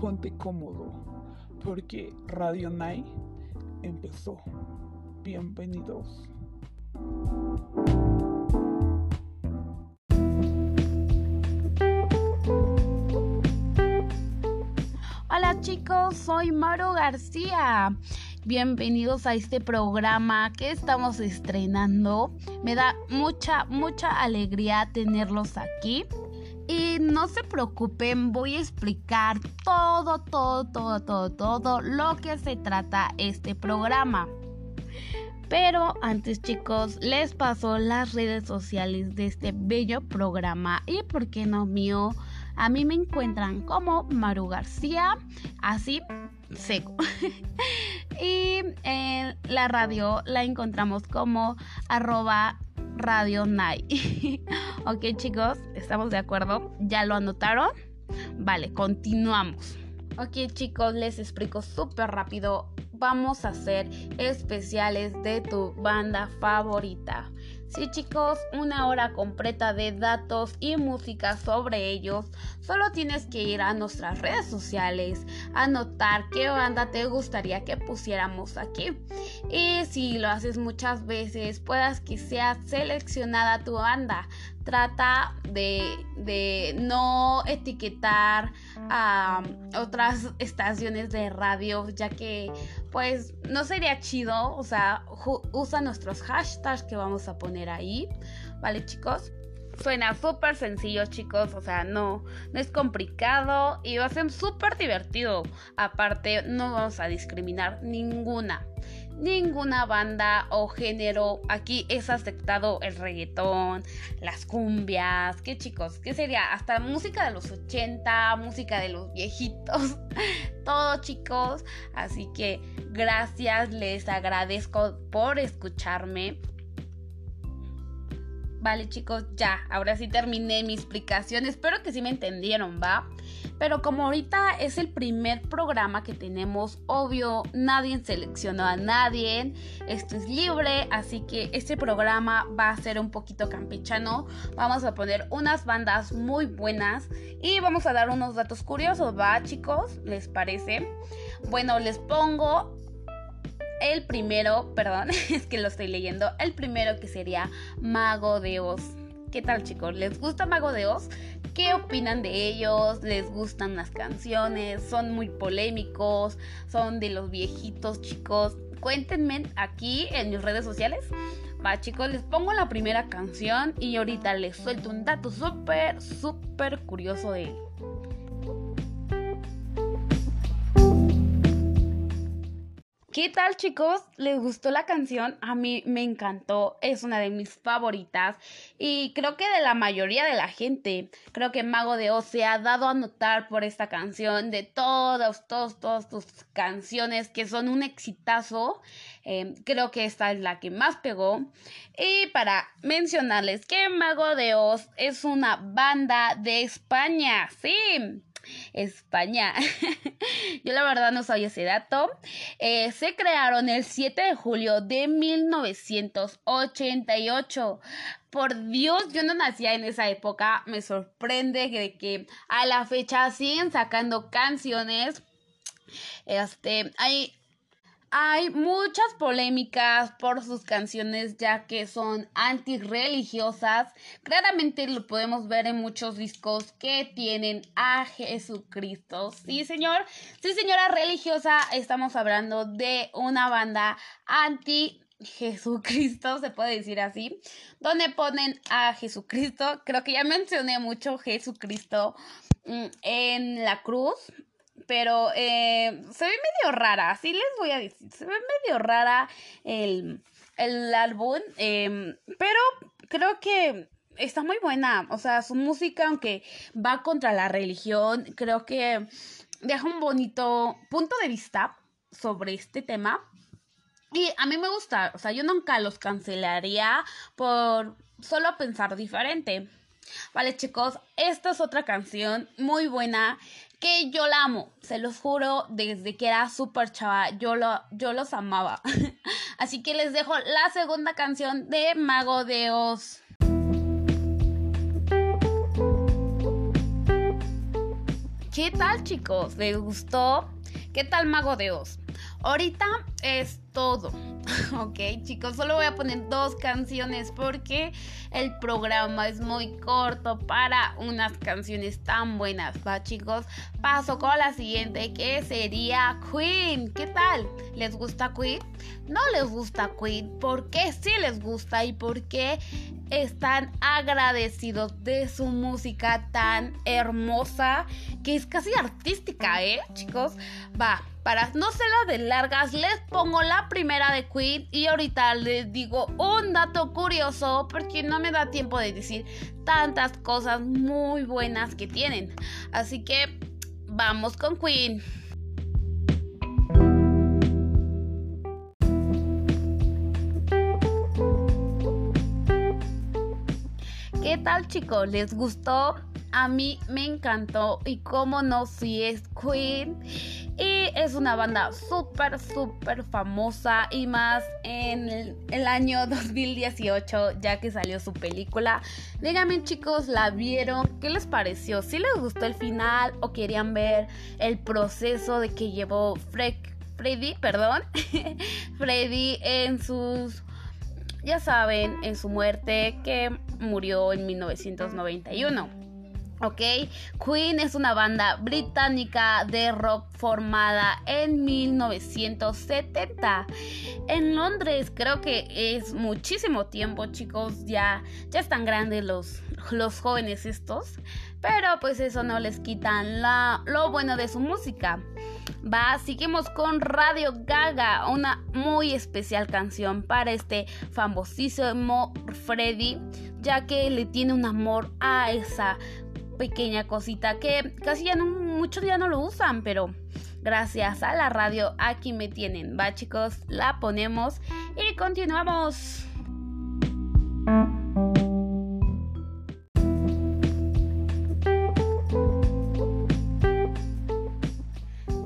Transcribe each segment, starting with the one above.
ponte cómodo, porque Radio Night empezó. Bienvenidos. Hola chicos, soy Maro García. Bienvenidos a este programa que estamos estrenando. Me da mucha, mucha alegría tenerlos aquí. Y no se preocupen, voy a explicar todo, todo, todo, todo, todo lo que se trata este programa. Pero antes chicos, les paso las redes sociales de este bello programa y por qué no mío. A mí me encuentran como Maru García, así seco. y en la radio la encontramos como arroba Radio Night. ok chicos, ¿estamos de acuerdo? ¿Ya lo anotaron? Vale, continuamos. Ok chicos, les explico súper rápido. Vamos a hacer especiales de tu banda favorita. Sí chicos, una hora completa de datos y música sobre ellos. Solo tienes que ir a nuestras redes sociales, anotar qué banda te gustaría que pusiéramos aquí. Y si lo haces muchas veces, puedas que sea seleccionada tu banda. Trata de, no etiquetar a otras estaciones de radio, ya que pues no sería chido. O sea, usa nuestros hashtags que vamos a poner ahí, ¿vale chicos? Suena súper sencillo chicos, o sea, no, no es complicado y va a ser súper divertido. Aparte, no vamos a discriminar ninguna ninguna banda o género aquí es aceptado el reggaetón, las cumbias, ¿qué chicos? ¿Qué sería? Hasta música de los 80, música de los viejitos, todo chicos. Así que gracias, les agradezco por escucharme. Vale chicos, ya, ahora sí terminé mi explicación. Espero que sí me entendieron, ¿va? Pero como ahorita es el primer programa que tenemos, obvio, nadie seleccionó a nadie. Esto es libre, así que este programa va a ser un poquito campechano. Vamos a poner unas bandas muy buenas y vamos a dar unos datos curiosos, ¿va chicos? ¿Les parece? Bueno, les pongo el primero, perdón, es que lo estoy leyendo. El primero que sería Mago de Oz. ¿Qué tal chicos? ¿Les gusta Mago de Oz? ¿Qué opinan de ellos? ¿Les gustan las canciones? ¿Son muy polémicos? ¿Son de los viejitos chicos? Cuéntenme aquí en mis redes sociales. Va chicos, les pongo la primera canción y ahorita les suelto un dato súper, súper curioso de él. ¿Qué tal chicos? ¿Les gustó la canción? A mí me encantó, es una de mis favoritas y creo que de la mayoría de la gente. Creo que Mago de Oz se ha dado a notar por esta canción de todas, todas, todas tus canciones que son un exitazo. Em, creo que esta es la que más pegó. Y para mencionarles que Mago de Oz es una banda de España, sí. España. Yo la verdad no sabía ese dato. Eh, se crearon el 7 de julio de 1988. Por Dios, yo no nacía en esa época. Me sorprende que, que a la fecha siguen sacando canciones. Este, hay hay muchas polémicas por sus canciones ya que son antirreligiosas. Claramente lo podemos ver en muchos discos que tienen a Jesucristo. Sí, señor. Sí, señora religiosa, estamos hablando de una banda anti Jesucristo, se puede decir así, donde ponen a Jesucristo. Creo que ya mencioné mucho Jesucristo mm, en la cruz, pero eh, se ve medio rara, así les voy a decir, se ve medio rara el, álbum, em, pero creo que está muy buena, o sea, su música, aunque va contra la religión, creo que deja un bonito punto de vista sobre este tema. Y a mí me gusta, o sea, yo nunca los cancelaría por solo pensar diferente. Vale, chicos, esta es otra canción muy buena que yo la amo, se los juro, desde que era súper chava, yo, lo, yo los amaba. Así que les dejo la segunda canción de Mago de Oz. ¿Qué tal chicos? ¿Les gustó? ¿Qué tal Mago de Oz? Ahorita es todo. ok, chicos, solo voy a poner dos canciones porque el programa es muy corto para unas canciones tan buenas. Va, chicos, paso con la siguiente que sería Queen. ¿Qué tal? ¿Les gusta Queen? ¿No les gusta Queen? ¿Por qué sí les gusta y por qué están agradecidos de su música tan hermosa que es casi artística, ¿eh, chicos? Va, para no ser la de largas, les pongo la primera de Queen y ahorita les digo un dato curioso porque no me da tiempo de decir tantas cosas muy buenas que tienen. Así que vamos con Queen. ¿Qué tal chicos? ¿Les gustó? A mí me encantó y como no, si es Queen. Es una banda súper, súper famosa y más en el, año 2018 ya que salió su película. Díganme chicos, ¿la vieron? ¿Qué les pareció? ¿Si les gustó el final o querían ver el proceso de que llevó Freddy, perdón, Freddy en sus ya saben, en su muerte que murió en 1991. ¿Ok? Queen es una banda británica de rock formada en 1970 en Londres. Creo que es muchísimo tiempo, chicos. Ya, ya están grandes los, los jóvenes estos. Pero pues eso no les quitan la, lo bueno de su música. Va, seguimos con Radio Gaga, una muy especial canción para este famosísimo Freddy, ya que le tiene un amor a esa pequeña cosita que casi ya no, muchos ya no lo usan, pero gracias a la radio aquí me tienen. Va chicos, la ponemos y continuamos.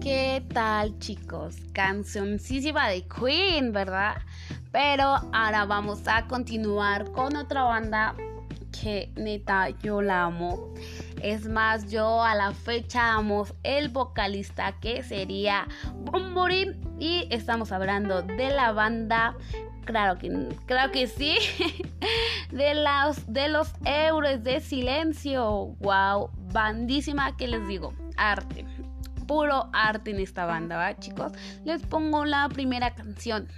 ¿Qué tal chicos? Cancioncísima de Queen, ¿verdad? Pero ahora vamos a continuar con otra banda que neta yo la amo. Es más, yo a la fecha amo el vocalista que sería Bumburi y estamos hablando de la banda Claro que, claro que sí. De los, de los euros de silencio. Wow. Bandísima, que les digo? Arte puro arte en esta banda, ¿va, chicos? Les pongo la primera canción.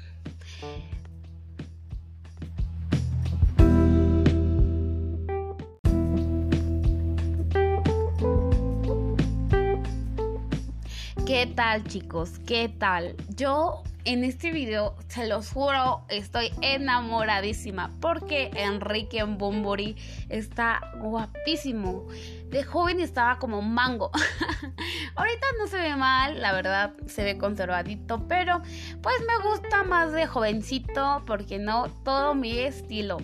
¿Qué tal chicos? ¿Qué tal? Yo en este video, se los juro, estoy enamoradísima porque Enrique Bombori está guapísimo. De joven estaba como mango. Ahorita no se ve mal, la verdad, se ve conservadito, pero pues me gusta más de jovencito porque no todo mi estilo.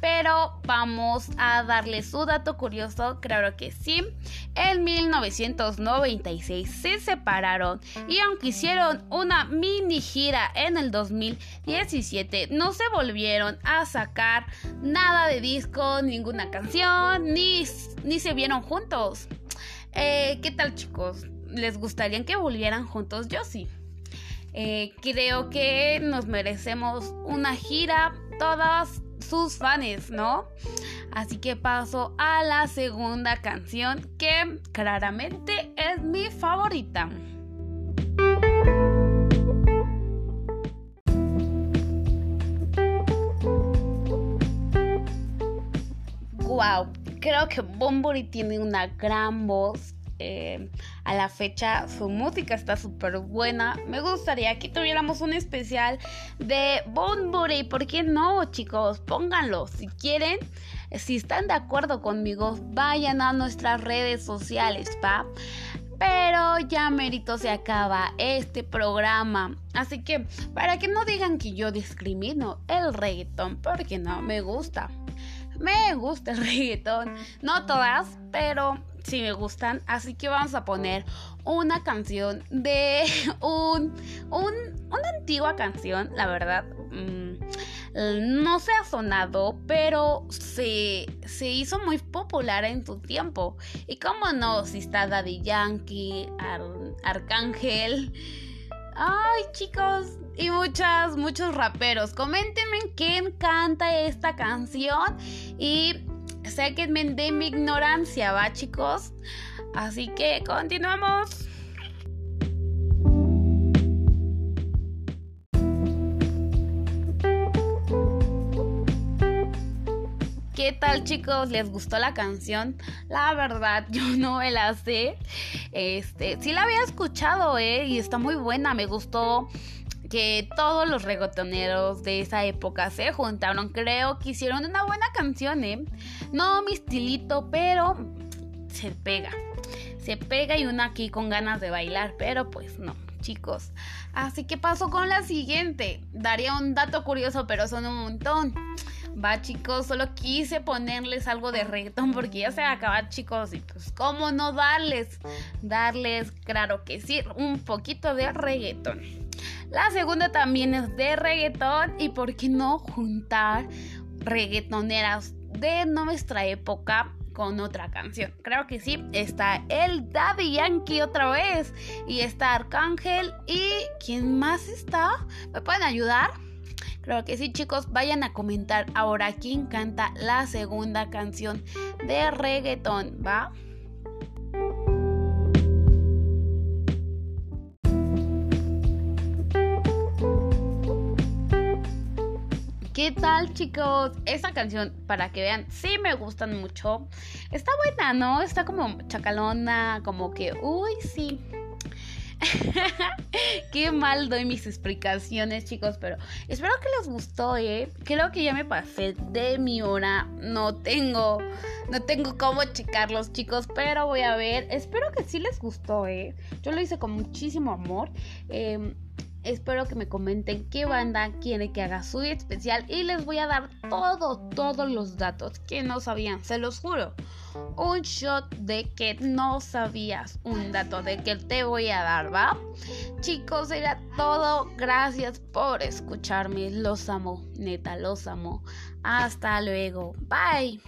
Pero vamos a darle su dato curioso, claro que sí. En 1996 se separaron y aunque hicieron una mini gira en el 2017, no se volvieron a sacar nada de disco, ninguna canción, ni, ni se vieron juntos. Eh, ¿Qué tal chicos? ¿Les gustaría que volvieran juntos? Yo sí. Eh, creo que nos merecemos una gira todas sus fans, ¿no? Así que paso a la segunda canción que claramente es mi favorita. Wow, creo que Bombori tiene una gran voz eh, a la fecha su música está súper buena. Me gustaría que tuviéramos un especial de Bunbury. ¿Por qué no, chicos? Pónganlo. Si quieren, si están de acuerdo conmigo, vayan a nuestras redes sociales, ¿va? Pero ya mérito se acaba este programa. Así que para que no digan que yo discrimino el reggaetón, porque no me gusta. Me gusta el reggaetón. No todas, pero si me gustan. Así que vamos a poner una canción de un, una antigua canción, la verdad. Mm, no se ha sonado, pero se, se hizo muy popular en su tiempo. Y cómo no, si está Daddy Yankee, Arcángel. Ay, chicos, y muchas, muchos raperos. Coméntenme quién canta esta canción y sáquenme de mi ignorancia, ¿va, chicos? Así que continuamos. ¿Qué tal chicos? ¿Les gustó la canción? La verdad, yo no me la sé. Este, sí la había escuchado, ¿eh? Y está muy buena, me gustó que todos los regotoneros de esa época se juntaron. Creo que hicieron una buena canción, ¿eh? No mi estilito, pero se pega. Se pega y una aquí con ganas de bailar, pero pues no, chicos. Así que paso con la siguiente. Daría un dato curioso, pero son un montón. Va chicos, solo quise ponerles algo de reggaetón porque ya se va a acabar chicos y pues cómo no darles, darles, claro que sí, un poquito de reggaetón. La segunda también es de reggaetón y por qué no juntar reggaetoneras de nuestra época con otra canción. Creo que sí, está el Daddy Yankee otra vez y está Arcángel y ¿quién más está? ¿Me pueden ayudar? Creo que sí, chicos, vayan a comentar ahora quién canta la segunda canción de reggaetón, ¿va? ¿Qué tal chicos? Esta canción, para que vean, sí me gustan mucho. Está buena, ¿no? Está como chacalona, como que, uy, sí. Qué mal doy mis explicaciones, chicos, pero espero que les gustó, ¿eh? Creo que ya me pasé de mi hora. No tengo, no tengo cómo checarlos, chicos, pero voy a ver. Espero que sí les gustó, ¿eh? Yo lo hice con muchísimo amor. Eh, Espero que me comenten qué banda quiere que haga su especial y les voy a dar todo, todos los datos que no sabían, se los juro. Un shot de que no sabías un dato de que te voy a dar, ¿va? Chicos, era todo. Gracias por escucharme. Los amo, neta, los amo. Hasta luego. Bye.